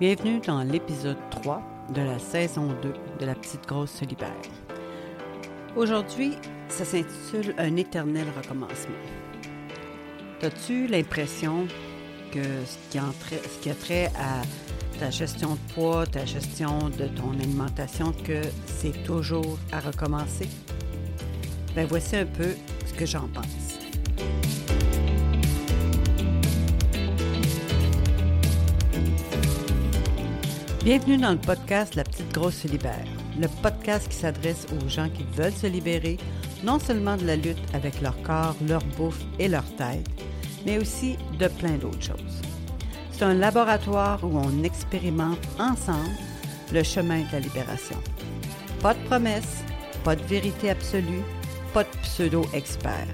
Bienvenue dans l'épisode 3 de la saison 2 de La Petite Grosse se libère. Aujourd'hui, ça s'intitule Un éternel recommencement. As-tu l'impression que ce qui, ce qui a trait à ta gestion de poids, ta gestion de ton alimentation, que c'est toujours à recommencer? Ben voici un peu ce que j'en pense. Bienvenue dans le podcast La Petite Grosse se libère, le podcast qui s'adresse aux gens qui veulent se libérer non seulement de la lutte avec leur corps, leur bouffe et leur tête, mais aussi de plein d'autres choses. C'est un laboratoire où on expérimente ensemble le chemin de la libération. Pas de promesses, pas de vérité absolue, pas de pseudo-expert,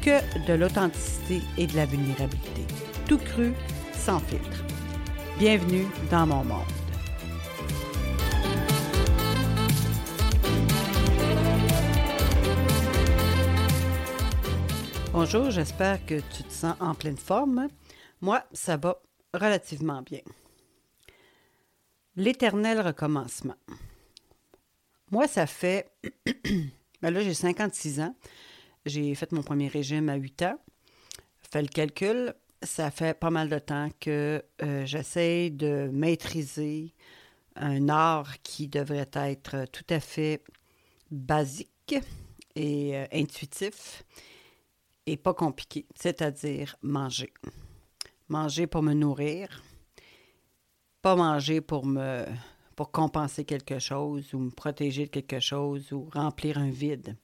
que de l'authenticité et de la vulnérabilité. Tout cru, sans filtre. Bienvenue dans mon monde. Bonjour, j'espère que tu te sens en pleine forme. Moi, ça va relativement bien. L'éternel recommencement. Moi, ça fait... ben là, j'ai 56 ans. J'ai fait mon premier régime à 8 ans. Fait le calcul, ça fait pas mal de temps que euh, j'essaie de maîtriser un art qui devrait être tout à fait basique et euh, intuitif pas compliqué, c'est-à-dire manger. Manger pour me nourrir, pas manger pour me pour compenser quelque chose ou me protéger de quelque chose ou remplir un vide.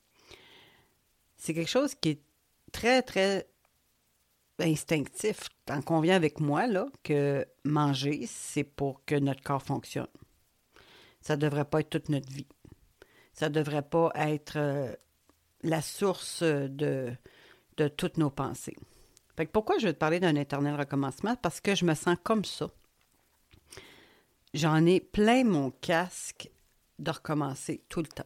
C'est quelque chose qui est très, très instinctif. T'en conviens avec moi, là, que manger, c'est pour que notre corps fonctionne. Ça ne devrait pas être toute notre vie. Ça ne devrait pas être euh, la source de, de toutes nos pensées. Fait pourquoi je veux te parler d'un éternel recommencement? Parce que je me sens comme ça. J'en ai plein mon casque de recommencer tout le temps.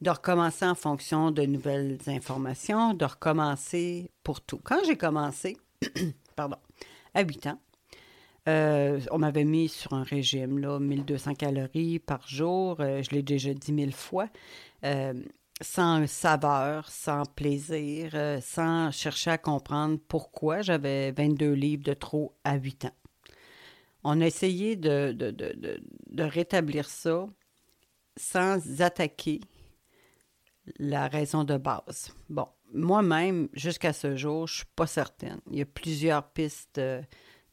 De recommencer en fonction de nouvelles informations, de recommencer pour tout. Quand j'ai commencé, pardon, à 8 ans, euh, on m'avait mis sur un régime, là, 1200 calories par jour. Euh, je l'ai déjà dit mille fois. Euh, sans saveur, sans plaisir, euh, sans chercher à comprendre pourquoi j'avais 22 livres de trop à 8 ans. On a essayé de, rétablir ça sans attaquer la raison de base. Bon, moi-même, jusqu'à ce jour, je ne suis pas certaine. Il y a plusieurs pistes euh,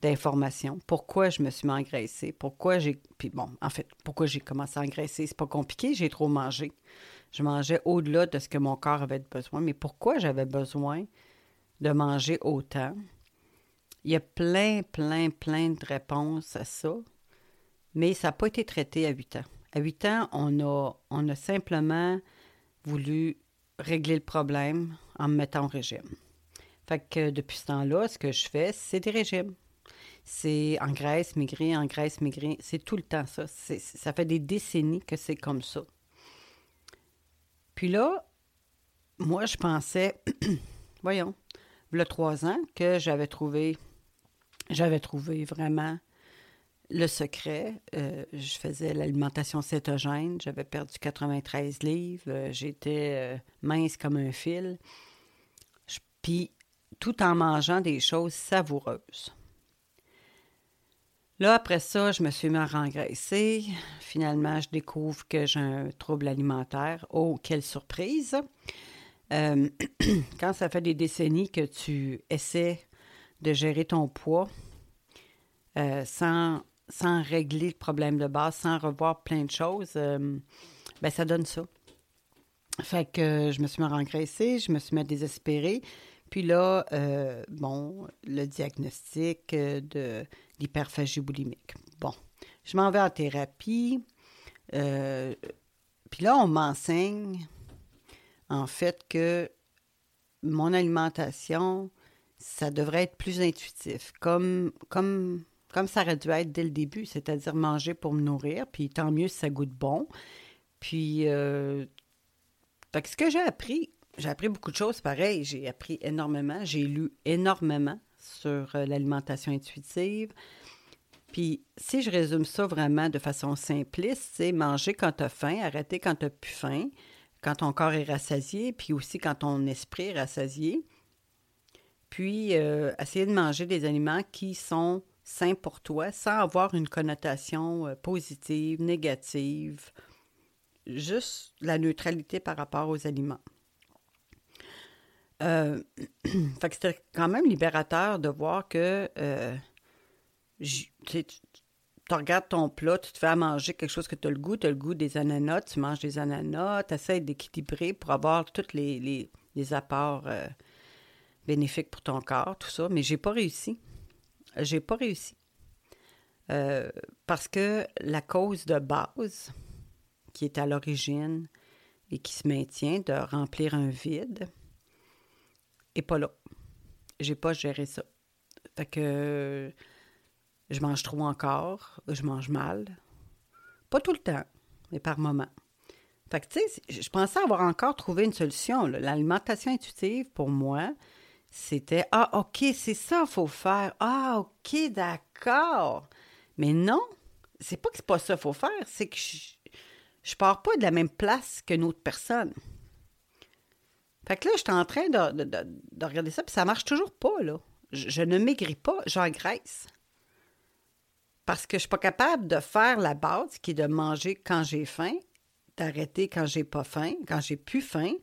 d'informations. Pourquoi je me suis engraissée? Pourquoi j'ai. Puis bon, en fait, pourquoi j'ai commencé à engraisser? C'est pas compliqué, j'ai trop mangé. Je mangeais au-delà de ce que mon corps avait besoin. Mais pourquoi j'avais besoin de manger autant? Il y a plein, plein, plein de réponses à ça, mais ça n'a pas été traité à 8 ans. À 8 ans, on a, on a simplement voulu régler le problème en me mettant au régime. Fait que depuis ce temps-là, ce que je fais, c'est des régimes. C'est en graisse, maigrir, en graisse, maigrir. C'est tout le temps ça. Ça fait des décennies que c'est comme ça. Puis là, moi, je pensais, voyons, a trois ans, que j'avais trouvé, j'avais trouvé vraiment le secret. Euh, je faisais l'alimentation cétogène, j'avais perdu 93 livres, euh, j'étais euh, mince comme un fil. Puis, tout en mangeant des choses savoureuses. Là, après ça, je me suis mis à rengraisser. Finalement, je découvre que j'ai un trouble alimentaire. Oh, quelle surprise! Euh, quand ça fait des décennies que tu essaies de gérer ton poids euh, sans, régler le problème de base, sans revoir plein de choses, euh, ben ça donne ça. Fait que je me suis mis à rengraisser, je me suis mis à. Puis là, bon, le diagnostic de l'hyperphagie boulimique. Bon, je m'en vais en thérapie. Euh, puis là, on m'enseigne, en fait, que mon alimentation, ça devrait être plus intuitif, comme, ça aurait dû être dès le début, c'est-à-dire manger pour me nourrir, puis tant mieux si ça goûte bon. Puis, euh, ce que j'ai appris, j'ai appris beaucoup de choses, pareil, j'ai appris énormément, j'ai lu énormément sur euh, l'alimentation intuitive. Puis si je résume ça vraiment de façon simpliste, c'est manger quand tu as faim, arrêter quand tu n'as plus faim, quand ton corps est rassasié, puis aussi quand ton esprit est rassasié. Puis euh, essayer de manger des aliments qui sont sains pour toi sans avoir une connotation euh, positive, négative, juste la neutralité par rapport aux aliments. Euh, fait que c'était quand même libérateur de voir que euh, tu, regardes ton plat, tu te fais à manger quelque chose que tu as le goût, tu as le goût des ananas, tu manges des ananas, tu essaies d'équilibrer pour avoir tous les, les, apports euh, bénéfiques pour ton corps, tout ça, mais j'ai pas réussi. J'ai pas réussi. parce que la cause de base, qui est à l'origine et qui se maintient de remplir un vide, et pas là. J'ai pas géré ça. Fait que je mange trop encore, je mange mal. Pas tout le temps, mais par moment. Fait que, tu sais, je pensais avoir encore trouvé une solution. L'alimentation intuitive, pour moi, c'était Ah, OK, c'est ça qu'il faut faire. Ah, OK, d'accord. Mais non, c'est pas que c'est pas ça qu'il faut faire, c'est que je, je pars pas de la même place qu'une autre personne. Fait que là, je suis en train de, regarder ça, puis ça marche toujours pas, là. Je, ne maigris pas, j'engraisse. Parce que je suis pas capable de faire la base, qui est de manger quand j'ai faim, d'arrêter quand j'ai pas faim, quand j'ai plus faim,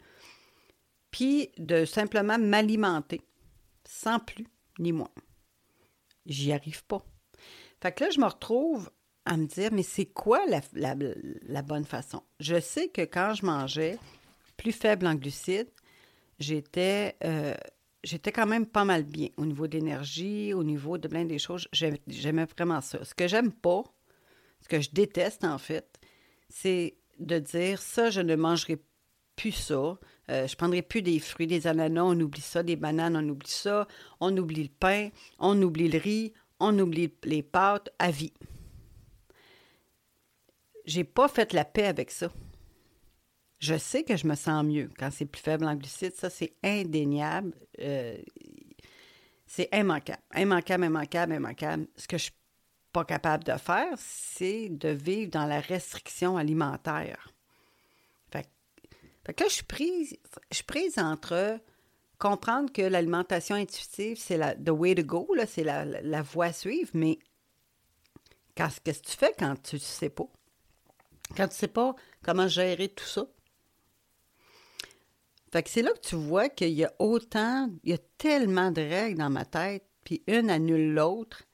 puis de simplement m'alimenter, sans plus ni moins. J'y arrive pas. Fait que là, je me retrouve à me dire, mais c'est quoi la, bonne façon? Je sais que quand je mangeais plus faible en glucides, j'étais euh, j'étais quand même pas mal bien au niveau d'énergie, au niveau de plein des choses. J'aimais vraiment ça. Ce que j'aime pas, ce que je déteste en fait, c'est de dire ça, je ne mangerai plus ça. Euh, je prendrai plus des fruits, des ananas, on oublie ça, des bananes, on oublie ça, on oublie le pain, on oublie le riz, on oublie les pâtes à vie. J'ai pas fait la paix avec ça. Je sais que je me sens mieux quand c'est plus faible en glucides. Ça, c'est indéniable. Euh, c'est immanquable. Immanquable, immanquable, immanquable. Ce que je ne suis pas capable de faire, c'est de vivre dans la restriction alimentaire. Fait, que là, je suis prise, je suis prise entre comprendre que l'alimentation intuitive, c'est la the way to go, c'est la, la, voie à suivre, mais qu'est-ce que tu fais quand tu ne sais pas? Quand tu ne sais pas comment gérer tout ça? Fait que c'est là que tu vois qu'il y a autant, il y a tellement de règles dans ma tête, puis une annule l'autre.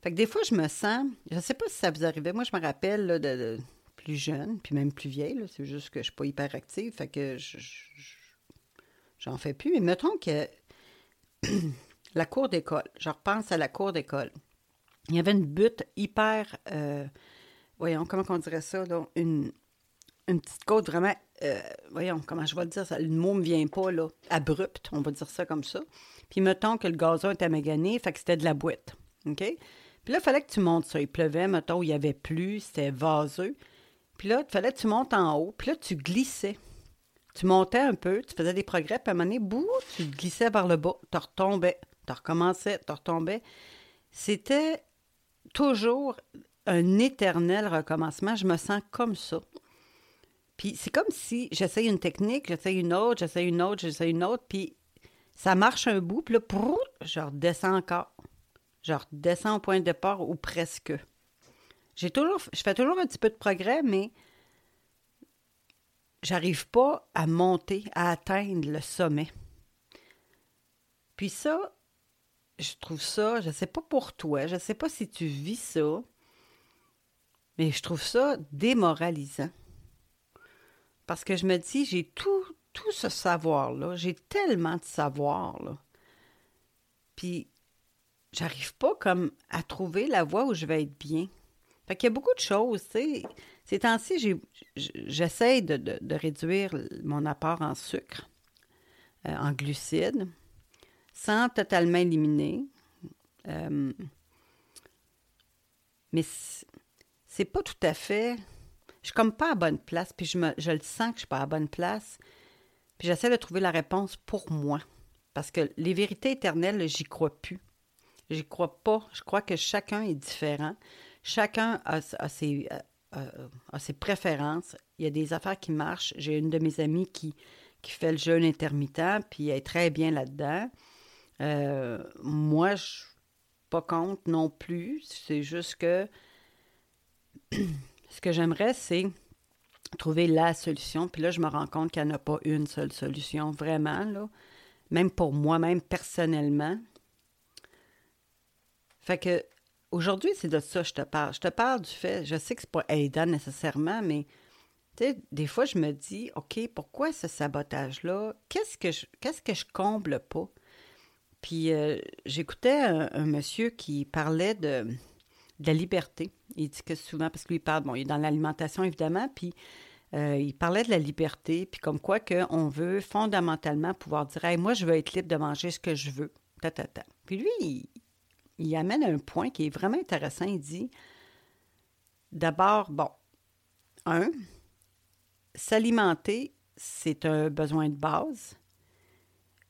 Fait que des fois, je me sens, je ne sais pas si ça vous arrivait, moi, je me rappelle de, plus jeune, puis même plus vieille, c'est juste que je ne suis pas hyper active, fait que j'en fais plus. Mais mettons que la cour d'école, je repense à la cour d'école. Il y avait une butte hyper, euh, voyons, comment on dirait ça, une, une petite côte vraiment, euh, voyons, comment je vais dire, ça, le mot me vient pas, là, abrupte, on va dire ça comme ça. Puis mettons que le gazon était magané, fait que c'était de la boîte, OK? Puis là, il fallait que tu montes ça. Il pleuvait, mettons, il y avait plus, c'était vaseux. Puis là, il fallait que tu montes en haut, puis là, tu glissais. Tu montais un peu, tu faisais des progrès, puis à un moment donné, bout, tu glissais vers le bas, tu retombais, tu recommençais, tu retombais. C'était toujours un éternel recommencement. Je me sens comme ça. Puis c'est comme si j'essaye une technique, j'essaye une autre, j'essaye une autre, j'essaye une autre, puis ça marche un bout, puis là, je redescends encore. Je redescends au point de départ ou presque. J'ai toujours, je fais toujours un petit peu de progrès, mais j'arrive pas à monter, à atteindre le sommet. Puis ça, je trouve ça, je sais pas pour toi, je sais pas si tu vis ça, mais je trouve ça démoralisant. Parce que je me dis, j'ai tout, tout ce savoir-là, j'ai tellement de savoir, là. Puis, j'arrive pas comme à trouver la voie où je vais être bien. Fait qu'il y a beaucoup de choses, tu sais. Ces temps-ci, j'essaie de, réduire mon apport en sucre, euh, en glucides, sans totalement éliminer. Euh, mais c'est pas tout à fait je suis pas à bonne place, puis je, me, je le sens que je suis pas à bonne place. Puis j'essaie de trouver la réponse pour moi. Parce que les vérités éternelles, j'y crois plus. J'y crois pas. Je crois que chacun est différent. Chacun a, ses, a ses préférences. Il y a des affaires qui marchent. J'ai une de mes amies qui, qui fait le jeûne intermittent, puis elle est très bien là-dedans. Euh, moi, je suis pas contre non plus. C'est juste que ce que j'aimerais, c'est trouver la solution. Puis là, je me rends compte qu'il n'y en a pas une seule solution, vraiment, là. Même pour moi-même, personnellement. Fait que aujourd'hui, c'est de ça que je te parle. Je te parle du fait, je sais que c'est pas aidant nécessairement, mais tu sais, des fois, je me dis, OK, pourquoi ce sabotage-là? Qu'est-ce que je qu'est-ce que je comble pas? Puis euh, j'écoutais un, monsieur qui parlait de, la liberté. Il dit que souvent, parce que lui, parle, bon, il est dans l'alimentation, évidemment, puis euh, il parlait de la liberté, puis comme quoi qu'on veut fondamentalement pouvoir dire, hey, moi, je veux être libre de manger ce que je veux. Ta, ta, ta. Puis lui, il, il amène un point qui est vraiment intéressant. Il dit, d'abord, bon, un, s'alimenter, c'est un besoin de base.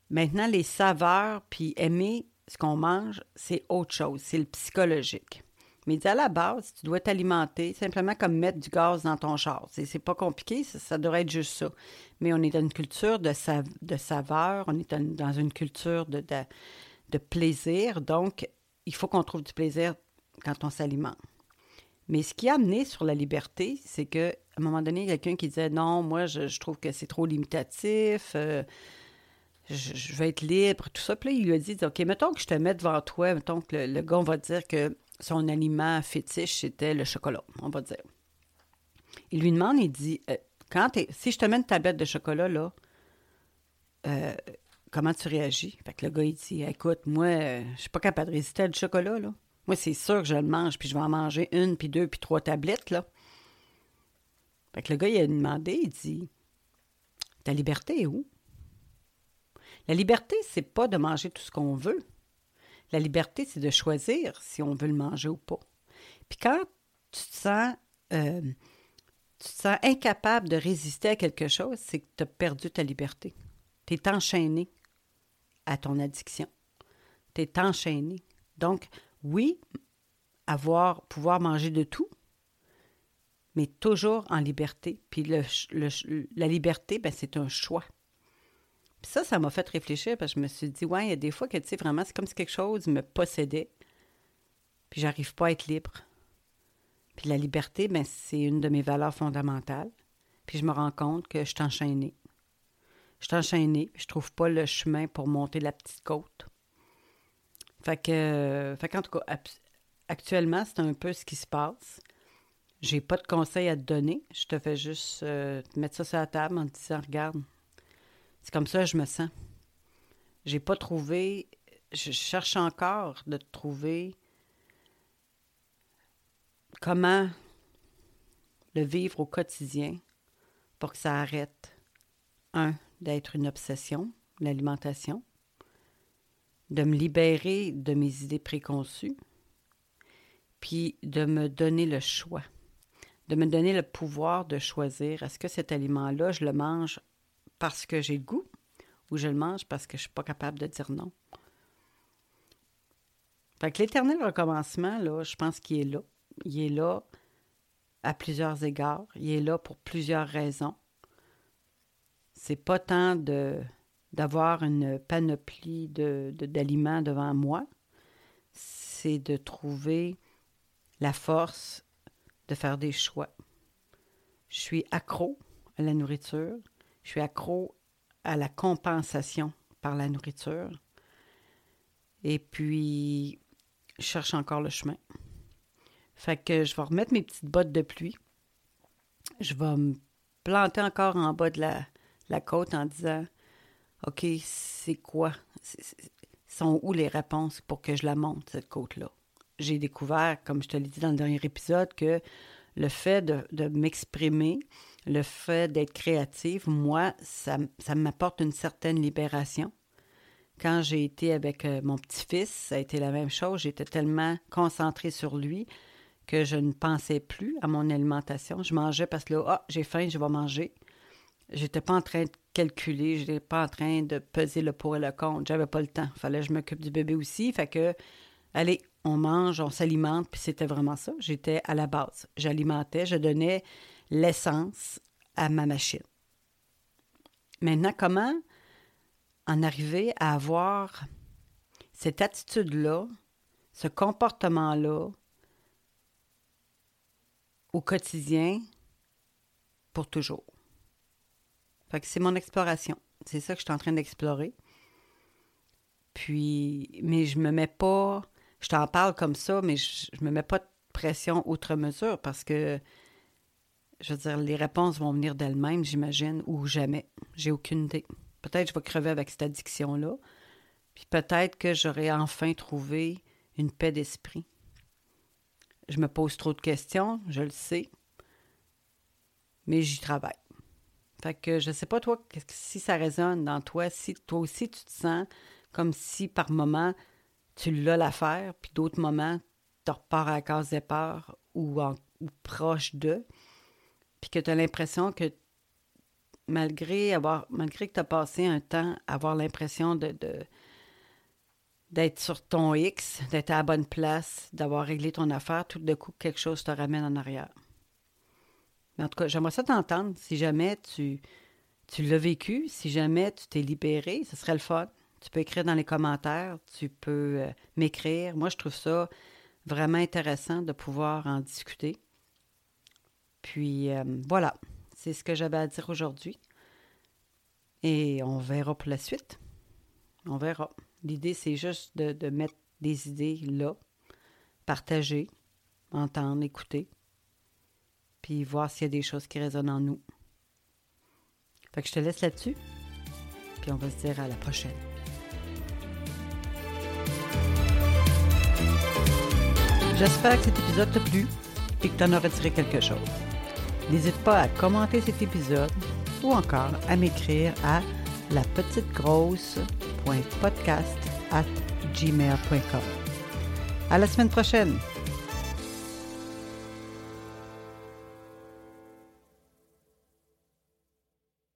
Maintenant, les saveurs, puis aimer ce qu'on mange, c'est autre chose, c'est le psychologique. Mais à la base, tu dois t'alimenter simplement comme mettre du gaz dans ton char. C'est pas compliqué, ça, devrait être juste ça. Mais on est dans une culture de, saveur, on est dans une culture de, de plaisir. Donc, il faut qu'on trouve du plaisir quand on s'alimente. Mais ce qui a amené sur la liberté, c'est qu'à un moment donné, il y a quelqu'un qui disait non, moi, je, trouve que c'est trop limitatif, euh, je, veux être libre, tout ça. Puis là, il lui a dit OK, mettons que je te mets devant toi, mettons que le, gars, va dire que son aliment fétiche, c'était le chocolat, on va dire. Il lui demande, il dit euh, quand si je te mets une tablette de chocolat, là, euh, comment tu réagis? Fait que le gars, il dit Écoute, moi, je suis pas capable de résister à du chocolat, là. Moi, c'est sûr que je le mange, puis je vais en manger une, puis deux, puis trois tablettes, là. Fait que le gars, il a demandé, il dit Ta liberté est où? La liberté, c'est pas de manger tout ce qu'on veut. La liberté, c'est de choisir si on veut le manger ou pas. Puis quand tu te sens, euh, incapable de résister à quelque chose, c'est que tu as perdu ta liberté. Tu es enchaîné à ton addiction. Tu es enchaîné. Donc, oui, avoir, pouvoir manger de tout, mais toujours en liberté. Puis la liberté, ben, c'est un choix. Puis ça, ça m'a fait réfléchir parce que je me suis dit, ouais, il y a des fois que, tu sais, vraiment, c'est comme si quelque chose me possédait. Puis j'arrive pas à être libre. Puis la liberté, ben, c'est une de mes valeurs fondamentales. Puis je me rends compte que je suis enchaînée. Je suis enchaînée, je trouve pas le chemin pour monter la petite côte. Fait que, fait qu'en tout cas, actuellement, c'est un peu ce qui se passe. J'ai pas de conseils à te donner. Je te fais juste euh, mettre ça sur la table en te disant, regarde, c'est comme ça que je me sens. J'ai pas trouvé, je cherche encore de trouver comment le vivre au quotidien pour que ça arrête, un, d'être une obsession, l'alimentation, de me libérer de mes idées préconçues, puis de me donner le choix, de me donner le pouvoir de choisir. Est-ce que cet aliment-là, je le mange parce que j'ai le goût ou je le mange parce que je ne suis pas capable de dire non. Fait que l'éternel recommencement, là, je pense qu'il est là. Il est là à plusieurs égards. Il est là pour plusieurs raisons. C'est pas tant de d'avoir une panoplie de, d'aliments devant moi, c'est de trouver la force de faire des choix. Je suis accro à la nourriture, je suis accro à la compensation par la nourriture, et puis je cherche encore le chemin. Fait que je vais remettre mes petites bottes de pluie. Je vais me planter encore en bas de la, la côte en disant OK, c'est quoi? sont où les réponses pour que je la monte, cette côte-là? J'ai découvert, comme je te l'ai dit dans le dernier épisode, que le fait de, m'exprimer, le fait d'être créative, moi, ça, m'apporte une certaine libération. Quand j'ai été avec euh, mon petit-fils, ça a été la même chose. J'étais tellement concentrée sur lui que je ne pensais plus à mon alimentation. Je mangeais parce que là, ah, j'ai faim, je vais manger. J'étais pas en train de calculer, j'étais pas en train de peser le pour et le contre. J'avais pas le temps. Fallait que je m'occupe du bébé aussi. Fait que allez, on mange, on s'alimente, puis c'était vraiment ça. J'étais à la base. J'alimentais, je donnais l'essence à ma machine. Maintenant, comment en arriver à avoir cette attitude-là, ce comportement-là au quotidien pour toujours? C'est mon exploration. C'est ça que je suis en train d'explorer. Puis, mais je me mets pas, je t'en parle comme ça, mais je, je me mets pas de pression outre mesure parce que, je veux dire, les réponses vont venir d'elles-mêmes, j'imagine, ou jamais. J'ai aucune idée. Peut-être que je vais crever avec cette addiction-là. Puis peut-être que j'aurai enfin trouvé une paix d'esprit. Je me pose trop de questions, je le sais, mais j'y travaille. Fait que je sais pas, toi, si ça résonne dans toi, si toi aussi tu te sens comme si par moment tu l'as l'affaire, puis d'autres moments tu repars à la case départ ou proche d'eux, puis que tu as l'impression que malgré avoir malgré que tu as passé un temps à avoir l'impression de, d'être sur ton X, d'être à la bonne place, d'avoir réglé ton affaire, tout de coup quelque chose te ramène en arrière. Mais en tout cas, j'aimerais ça t'entendre si jamais tu, tu l'as vécu, si jamais tu t'es libéré, ce serait le fun. Tu peux écrire dans les commentaires, tu peux euh, m'écrire. Moi, je trouve ça vraiment intéressant de pouvoir en discuter. Puis euh, voilà, c'est ce que j'avais à dire aujourd'hui. Et on verra pour la suite. On verra. L'idée, c'est juste de, mettre des idées là, partager, entendre, écouter, puis voir s'il y a des choses qui résonnent en nous. Fait que je te laisse là-dessus, puis on va se dire à la prochaine. J'espère que cet épisode t'a plu et que tu en auras tiré quelque chose. N'hésite pas à commenter cet épisode ou encore à m'écrire à at gmail.com. À la semaine prochaine!